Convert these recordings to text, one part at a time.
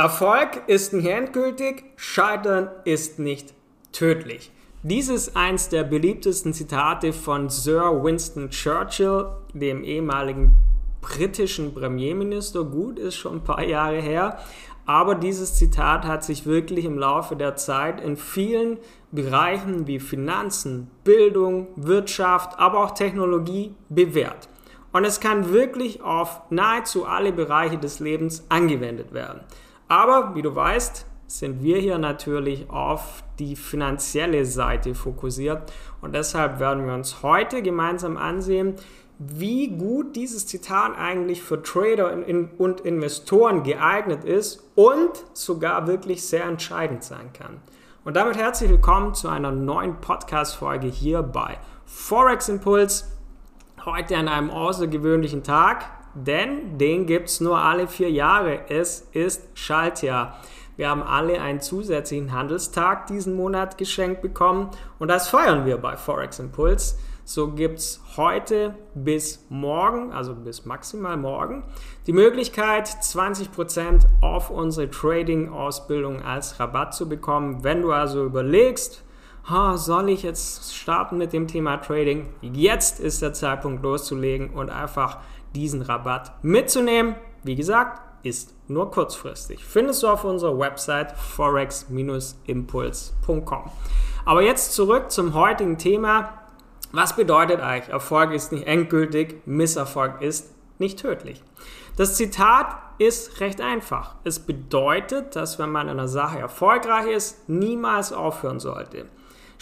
Erfolg ist nicht endgültig, Scheitern ist nicht tödlich. Dies ist eins der beliebtesten Zitate von Sir Winston Churchill, dem ehemaligen britischen Premierminister. Gut, ist schon ein paar Jahre her. Aber dieses Zitat hat sich wirklich im Laufe der Zeit in vielen Bereichen wie Finanzen, Bildung, Wirtschaft, aber auch Technologie bewährt. Und es kann wirklich auf nahezu alle Bereiche des Lebens angewendet werden. Aber wie du weißt, sind wir hier natürlich auf die finanzielle Seite fokussiert und deshalb werden wir uns heute gemeinsam ansehen, wie gut dieses Zitat eigentlich für Trader und Investoren geeignet ist und sogar wirklich sehr entscheidend sein kann. Und damit herzlich willkommen zu einer neuen Podcast-Folge hier bei Forex Impuls. Heute an einem außergewöhnlichen Tag denn den gibt es nur alle vier Jahre. Es ist Schaltjahr. Wir haben alle einen zusätzlichen Handelstag diesen Monat geschenkt bekommen und das feiern wir bei Forex Impuls. So gibt es heute bis morgen, also bis maximal morgen, die Möglichkeit, 20% auf unsere Trading-Ausbildung als Rabatt zu bekommen. Wenn du also überlegst, ha, soll ich jetzt starten mit dem Thema Trading? Jetzt ist der Zeitpunkt loszulegen und einfach diesen Rabatt mitzunehmen. Wie gesagt, ist nur kurzfristig. Findest du auf unserer Website forex-impuls.com. Aber jetzt zurück zum heutigen Thema. Was bedeutet eigentlich, Erfolg ist nicht endgültig, Misserfolg ist nicht tödlich? Das Zitat ist recht einfach. Es bedeutet, dass wenn man in einer Sache erfolgreich ist, niemals aufhören sollte.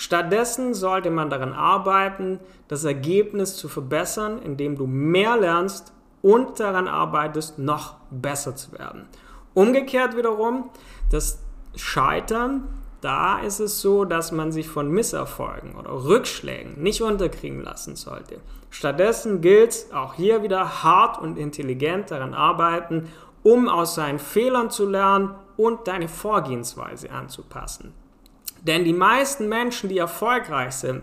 Stattdessen sollte man daran arbeiten, das Ergebnis zu verbessern, indem du mehr lernst und daran arbeitest, noch besser zu werden. Umgekehrt wiederum, das Scheitern, da ist es so, dass man sich von Misserfolgen oder Rückschlägen nicht unterkriegen lassen sollte. Stattdessen gilt es auch hier wieder hart und intelligent daran arbeiten, um aus seinen Fehlern zu lernen und deine Vorgehensweise anzupassen. Denn die meisten Menschen, die erfolgreich sind,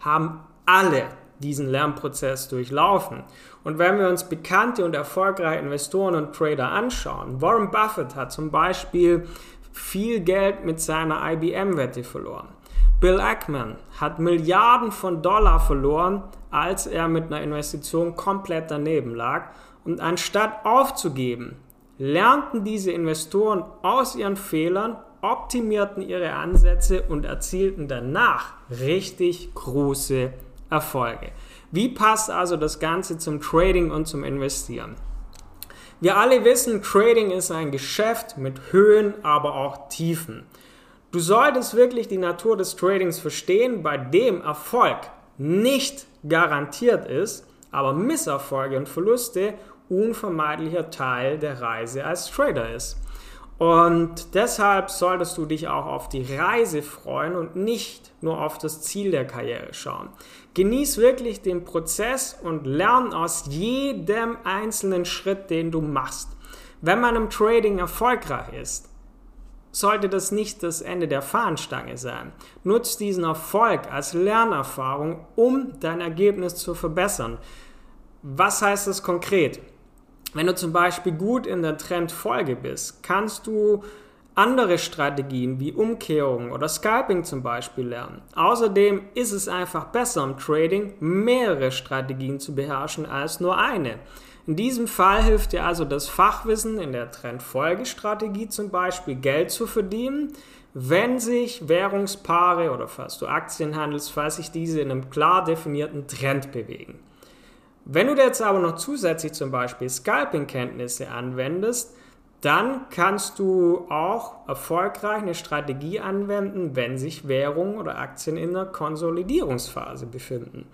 haben alle diesen Lernprozess durchlaufen. Und wenn wir uns bekannte und erfolgreiche Investoren und Trader anschauen, Warren Buffett hat zum Beispiel viel Geld mit seiner IBM-Wette verloren. Bill Ackman hat Milliarden von Dollar verloren, als er mit einer Investition komplett daneben lag. Und anstatt aufzugeben, lernten diese Investoren aus ihren Fehlern optimierten ihre Ansätze und erzielten danach richtig große Erfolge. Wie passt also das Ganze zum Trading und zum Investieren? Wir alle wissen, Trading ist ein Geschäft mit Höhen, aber auch Tiefen. Du solltest wirklich die Natur des Tradings verstehen, bei dem Erfolg nicht garantiert ist, aber Misserfolge und Verluste unvermeidlicher Teil der Reise als Trader ist. Und deshalb solltest du dich auch auf die Reise freuen und nicht nur auf das Ziel der Karriere schauen. Genieß wirklich den Prozess und lern aus jedem einzelnen Schritt, den du machst. Wenn man im Trading erfolgreich ist, sollte das nicht das Ende der Fahnenstange sein. Nutz diesen Erfolg als Lernerfahrung, um dein Ergebnis zu verbessern. Was heißt das konkret? Wenn du zum Beispiel gut in der Trendfolge bist, kannst du andere Strategien wie Umkehrungen oder Scalping zum Beispiel lernen. Außerdem ist es einfach besser im Trading, mehrere Strategien zu beherrschen als nur eine. In diesem Fall hilft dir also das Fachwissen in der Trendfolgestrategie zum Beispiel Geld zu verdienen, wenn sich Währungspaare oder falls du Aktien handelst, falls sich diese in einem klar definierten Trend bewegen. Wenn du jetzt aber noch zusätzlich zum Beispiel Scalping-Kenntnisse anwendest, dann kannst du auch erfolgreich eine Strategie anwenden, wenn sich Währungen oder Aktien in einer Konsolidierungsphase befinden.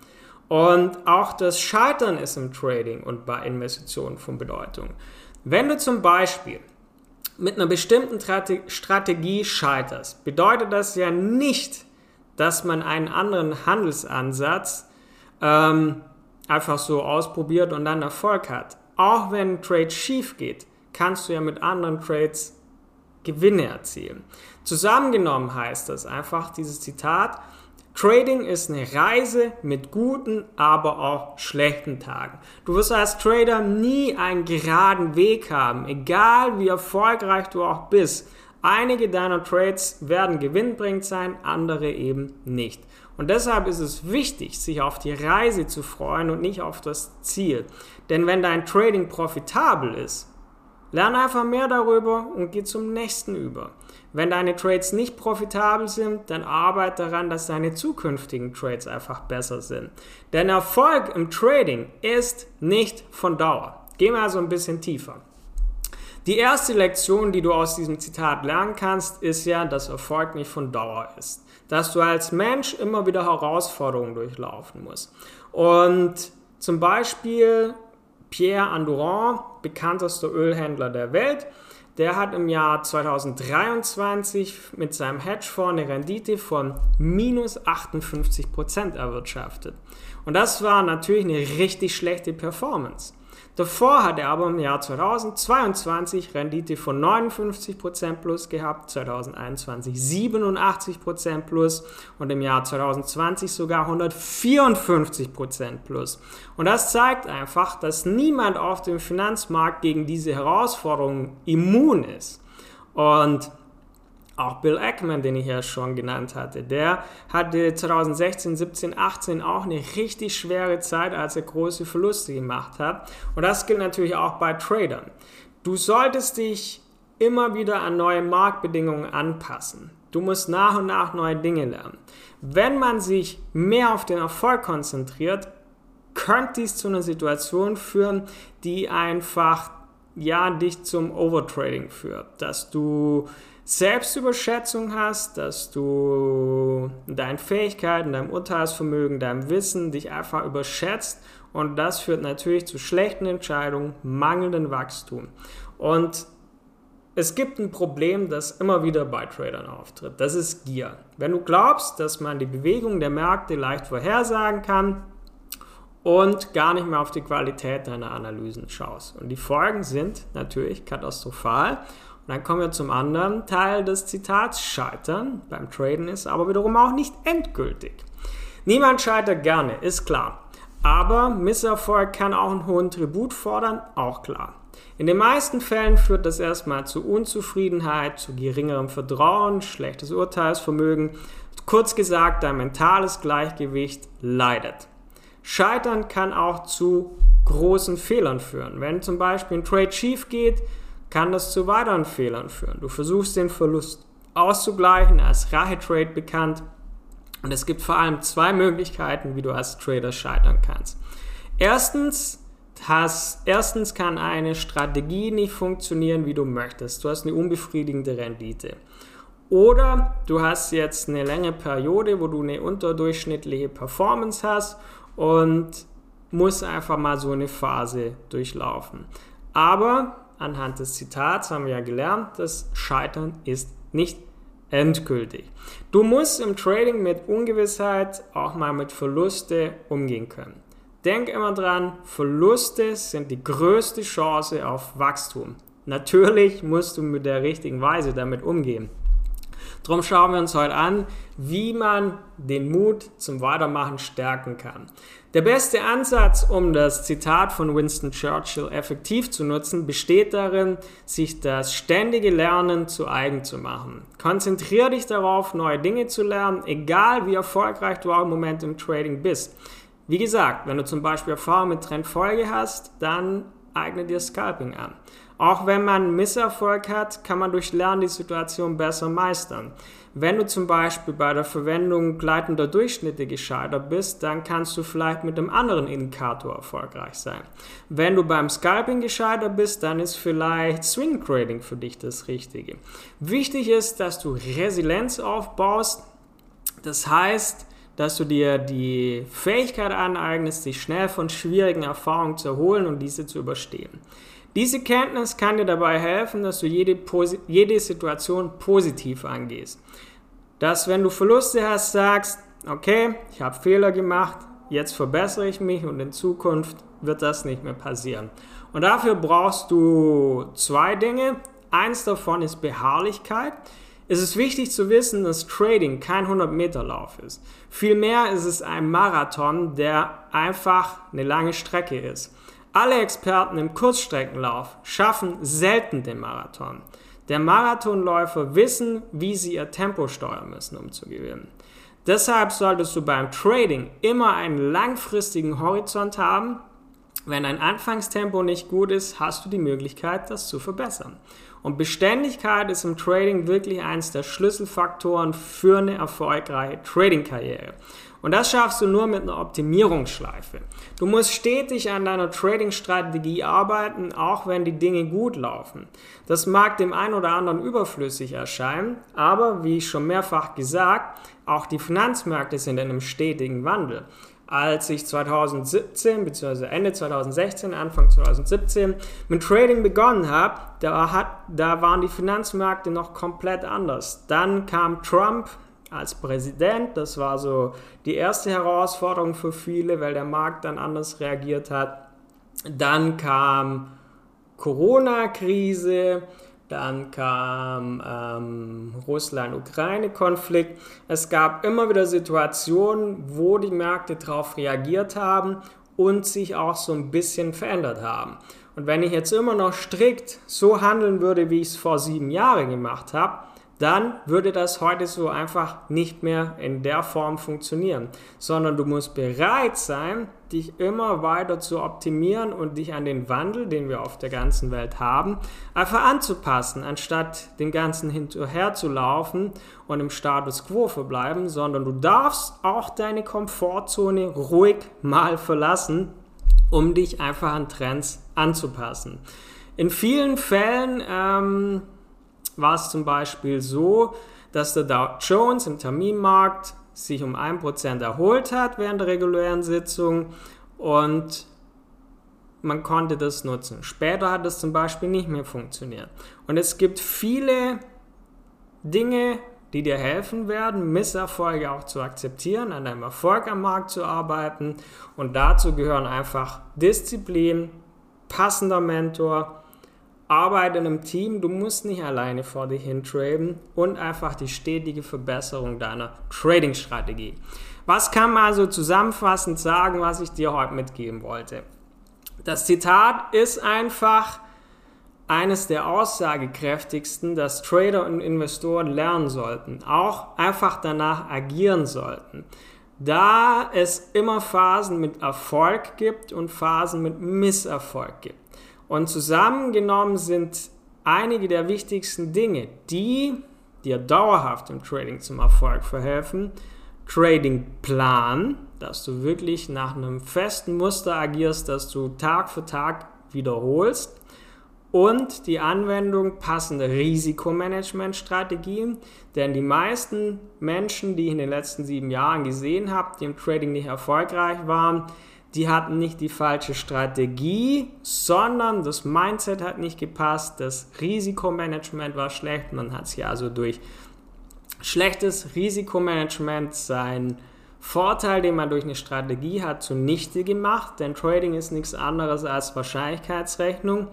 Und auch das Scheitern ist im Trading und bei Investitionen von Bedeutung. Wenn du zum Beispiel mit einer bestimmten Strategie scheiterst, bedeutet das ja nicht, dass man einen anderen Handelsansatz ähm, einfach so ausprobiert und dann Erfolg hat. Auch wenn ein Trade schief geht, kannst du ja mit anderen Trades Gewinne erzielen. Zusammengenommen heißt das einfach, dieses Zitat, Trading ist eine Reise mit guten, aber auch schlechten Tagen. Du wirst als Trader nie einen geraden Weg haben, egal wie erfolgreich du auch bist. Einige deiner Trades werden gewinnbringend sein, andere eben nicht. Und deshalb ist es wichtig, sich auf die Reise zu freuen und nicht auf das Ziel. Denn wenn dein Trading profitabel ist, lerne einfach mehr darüber und geh zum nächsten über. Wenn deine Trades nicht profitabel sind, dann arbeite daran, dass deine zukünftigen Trades einfach besser sind. Denn Erfolg im Trading ist nicht von Dauer. Gehen wir also ein bisschen tiefer. Die erste Lektion, die du aus diesem Zitat lernen kannst, ist ja, dass Erfolg nicht von Dauer ist. Dass du als Mensch immer wieder Herausforderungen durchlaufen musst. Und zum Beispiel Pierre Andouran, bekanntester Ölhändler der Welt, der hat im Jahr 2023 mit seinem Hedgefonds eine Rendite von minus 58% erwirtschaftet. Und das war natürlich eine richtig schlechte Performance. Davor hat er aber im Jahr 2022 Rendite von 59% plus gehabt, 2021 87% plus und im Jahr 2020 sogar 154% plus. Und das zeigt einfach, dass niemand auf dem Finanzmarkt gegen diese Herausforderungen immun ist. Und auch Bill Ackman, den ich ja schon genannt hatte, der hatte 2016, 17, 18 auch eine richtig schwere Zeit, als er große Verluste gemacht hat. Und das gilt natürlich auch bei Tradern. Du solltest dich immer wieder an neue Marktbedingungen anpassen. Du musst nach und nach neue Dinge lernen. Wenn man sich mehr auf den Erfolg konzentriert, könnte dies zu einer Situation führen, die einfach ja dich zum Overtrading führt, dass du Selbstüberschätzung hast, dass du deine Fähigkeiten, deinem Urteilsvermögen, deinem Wissen dich einfach überschätzt und das führt natürlich zu schlechten Entscheidungen, mangelndem Wachstum. Und es gibt ein Problem, das immer wieder bei Tradern auftritt. Das ist Gier. Wenn du glaubst, dass man die Bewegung der Märkte leicht vorhersagen kann und gar nicht mehr auf die Qualität deiner Analysen schaust. Und die Folgen sind natürlich katastrophal und dann kommen wir zum anderen Teil des Zitats. Scheitern beim Traden ist aber wiederum auch nicht endgültig. Niemand scheitert gerne, ist klar. Aber Misserfolg kann auch einen hohen Tribut fordern, auch klar. In den meisten Fällen führt das erstmal zu Unzufriedenheit, zu geringerem Vertrauen, schlechtes Urteilsvermögen. Kurz gesagt, dein mentales Gleichgewicht leidet. Scheitern kann auch zu großen Fehlern führen. Wenn zum Beispiel ein Trade schief geht, kann das zu weiteren Fehlern führen. Du versuchst den Verlust auszugleichen, als Rache-Trade bekannt. Und es gibt vor allem zwei Möglichkeiten, wie du als Trader scheitern kannst. Erstens, hast, erstens kann eine Strategie nicht funktionieren, wie du möchtest. Du hast eine unbefriedigende Rendite. Oder du hast jetzt eine längere Periode, wo du eine unterdurchschnittliche Performance hast und musst einfach mal so eine Phase durchlaufen. Aber anhand des Zitats haben wir ja gelernt, das Scheitern ist nicht endgültig. Du musst im Trading mit Ungewissheit auch mal mit Verluste umgehen können. Denk immer dran, Verluste sind die größte Chance auf Wachstum. Natürlich musst du mit der richtigen Weise damit umgehen. Darum schauen wir uns heute an, wie man den Mut zum Weitermachen stärken kann. Der beste Ansatz, um das Zitat von Winston Churchill effektiv zu nutzen, besteht darin, sich das ständige Lernen zu eigen zu machen. Konzentriere dich darauf, neue Dinge zu lernen, egal wie erfolgreich du auch im Moment im Trading bist. Wie gesagt, wenn du zum Beispiel Erfahrung mit Trendfolge hast, dann eigne dir Scalping an. Auch wenn man Misserfolg hat, kann man durch Lernen die Situation besser meistern. Wenn du zum Beispiel bei der Verwendung gleitender Durchschnitte gescheitert bist, dann kannst du vielleicht mit einem anderen Indikator erfolgreich sein. Wenn du beim Scalping gescheitert bist, dann ist vielleicht Swing Trading für dich das Richtige. Wichtig ist, dass du Resilienz aufbaust. Das heißt, dass du dir die Fähigkeit aneignest, dich schnell von schwierigen Erfahrungen zu erholen und diese zu überstehen. Diese Kenntnis kann dir dabei helfen, dass du jede, jede Situation positiv angehst. Dass wenn du Verluste hast, sagst, okay, ich habe Fehler gemacht, jetzt verbessere ich mich und in Zukunft wird das nicht mehr passieren. Und dafür brauchst du zwei Dinge. Eins davon ist Beharrlichkeit. Es ist wichtig zu wissen, dass Trading kein 100-Meter-Lauf ist. Vielmehr ist es ein Marathon, der einfach eine lange Strecke ist. Alle Experten im Kurzstreckenlauf schaffen selten den Marathon. Der Marathonläufer wissen, wie sie ihr Tempo steuern müssen, um zu gewinnen. Deshalb solltest du beim Trading immer einen langfristigen Horizont haben. Wenn dein Anfangstempo nicht gut ist, hast du die Möglichkeit, das zu verbessern. Und Beständigkeit ist im Trading wirklich eines der Schlüsselfaktoren für eine erfolgreiche Trading-Karriere. Und das schaffst du nur mit einer Optimierungsschleife. Du musst stetig an deiner Trading-Strategie arbeiten, auch wenn die Dinge gut laufen. Das mag dem einen oder anderen überflüssig erscheinen, aber wie schon mehrfach gesagt, auch die Finanzmärkte sind in einem stetigen Wandel als ich 2017 bzw. Ende 2016, Anfang 2017 mit Trading begonnen habe, da, da waren die Finanzmärkte noch komplett anders. Dann kam Trump als Präsident, das war so die erste Herausforderung für viele, weil der Markt dann anders reagiert hat. Dann kam Corona-Krise, dann kam ähm, Russland-Ukraine-Konflikt. Es gab immer wieder Situationen, wo die Märkte darauf reagiert haben und sich auch so ein bisschen verändert haben. Und wenn ich jetzt immer noch strikt so handeln würde, wie ich es vor sieben Jahren gemacht habe, dann würde das heute so einfach nicht mehr in der Form funktionieren, sondern du musst bereit sein, dich immer weiter zu optimieren und dich an den Wandel, den wir auf der ganzen Welt haben, einfach anzupassen, anstatt den ganzen hinterher zu laufen und im Status quo verbleiben, sondern du darfst auch deine Komfortzone ruhig mal verlassen, um dich einfach an Trends anzupassen. In vielen Fällen ähm, war es zum Beispiel so, dass der Dow Jones im Terminmarkt sich um 1% erholt hat während der regulären Sitzung und man konnte das nutzen. Später hat es zum Beispiel nicht mehr funktioniert. Und es gibt viele Dinge, die dir helfen werden, Misserfolge auch zu akzeptieren, an deinem Erfolg am Markt zu arbeiten. Und dazu gehören einfach Disziplin, passender Mentor, Arbeit in einem Team, du musst nicht alleine vor dich hin traden und einfach die stetige Verbesserung deiner Trading-Strategie. Was kann man also zusammenfassend sagen, was ich dir heute mitgeben wollte? Das Zitat ist einfach eines der aussagekräftigsten, dass Trader und Investoren lernen sollten, auch einfach danach agieren sollten. Da es immer Phasen mit Erfolg gibt und Phasen mit Misserfolg gibt. Und zusammengenommen sind einige der wichtigsten Dinge, die dir dauerhaft im Trading zum Erfolg verhelfen. Trading Plan, dass du wirklich nach einem festen Muster agierst, dass du Tag für Tag wiederholst. Und die Anwendung passender Risikomanagementstrategien, denn die meisten Menschen, die ich in den letzten sieben Jahren gesehen habe, die im Trading nicht erfolgreich waren, die hatten nicht die falsche Strategie, sondern das Mindset hat nicht gepasst, das Risikomanagement war schlecht. Man hat sich also durch schlechtes Risikomanagement seinen Vorteil, den man durch eine Strategie hat, zunichte gemacht, denn Trading ist nichts anderes als Wahrscheinlichkeitsrechnung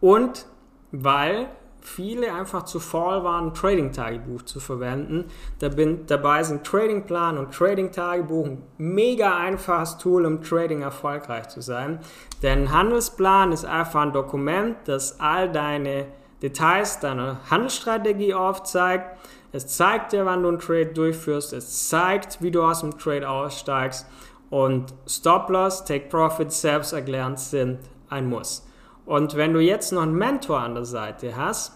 und weil viele einfach zu faul waren, ein Trading-Tagebuch zu verwenden. dabei sind Trading-Plan und Trading-Tagebuch ein mega einfaches Tool, um Trading erfolgreich zu sein. Denn Handelsplan ist einfach ein Dokument, das all deine Details deiner Handelsstrategie aufzeigt. Es zeigt dir, wann du einen Trade durchführst. Es zeigt, wie du aus dem Trade aussteigst. Und Stop-Loss, Take-Profit selbsterklärend sind ein Muss. Und wenn du jetzt noch einen Mentor an der Seite hast,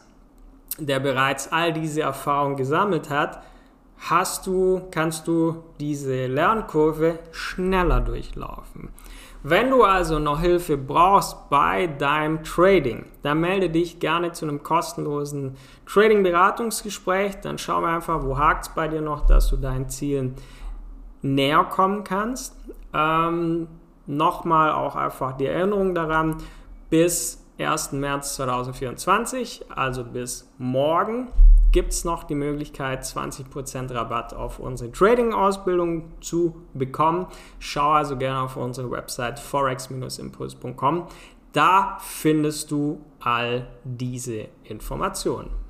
der bereits all diese Erfahrungen gesammelt hat, hast du, kannst du diese Lernkurve schneller durchlaufen. Wenn du also noch Hilfe brauchst bei deinem Trading, dann melde dich gerne zu einem kostenlosen Trading-Beratungsgespräch. Dann schauen wir einfach, wo hakt es bei dir noch, dass du deinen Zielen näher kommen kannst. Ähm, Nochmal auch einfach die Erinnerung daran, bis 1. März 2024, also bis morgen, gibt es noch die Möglichkeit, 20% Rabatt auf unsere Trading-Ausbildung zu bekommen. Schau also gerne auf unsere Website forex-impuls.com. Da findest du all diese Informationen.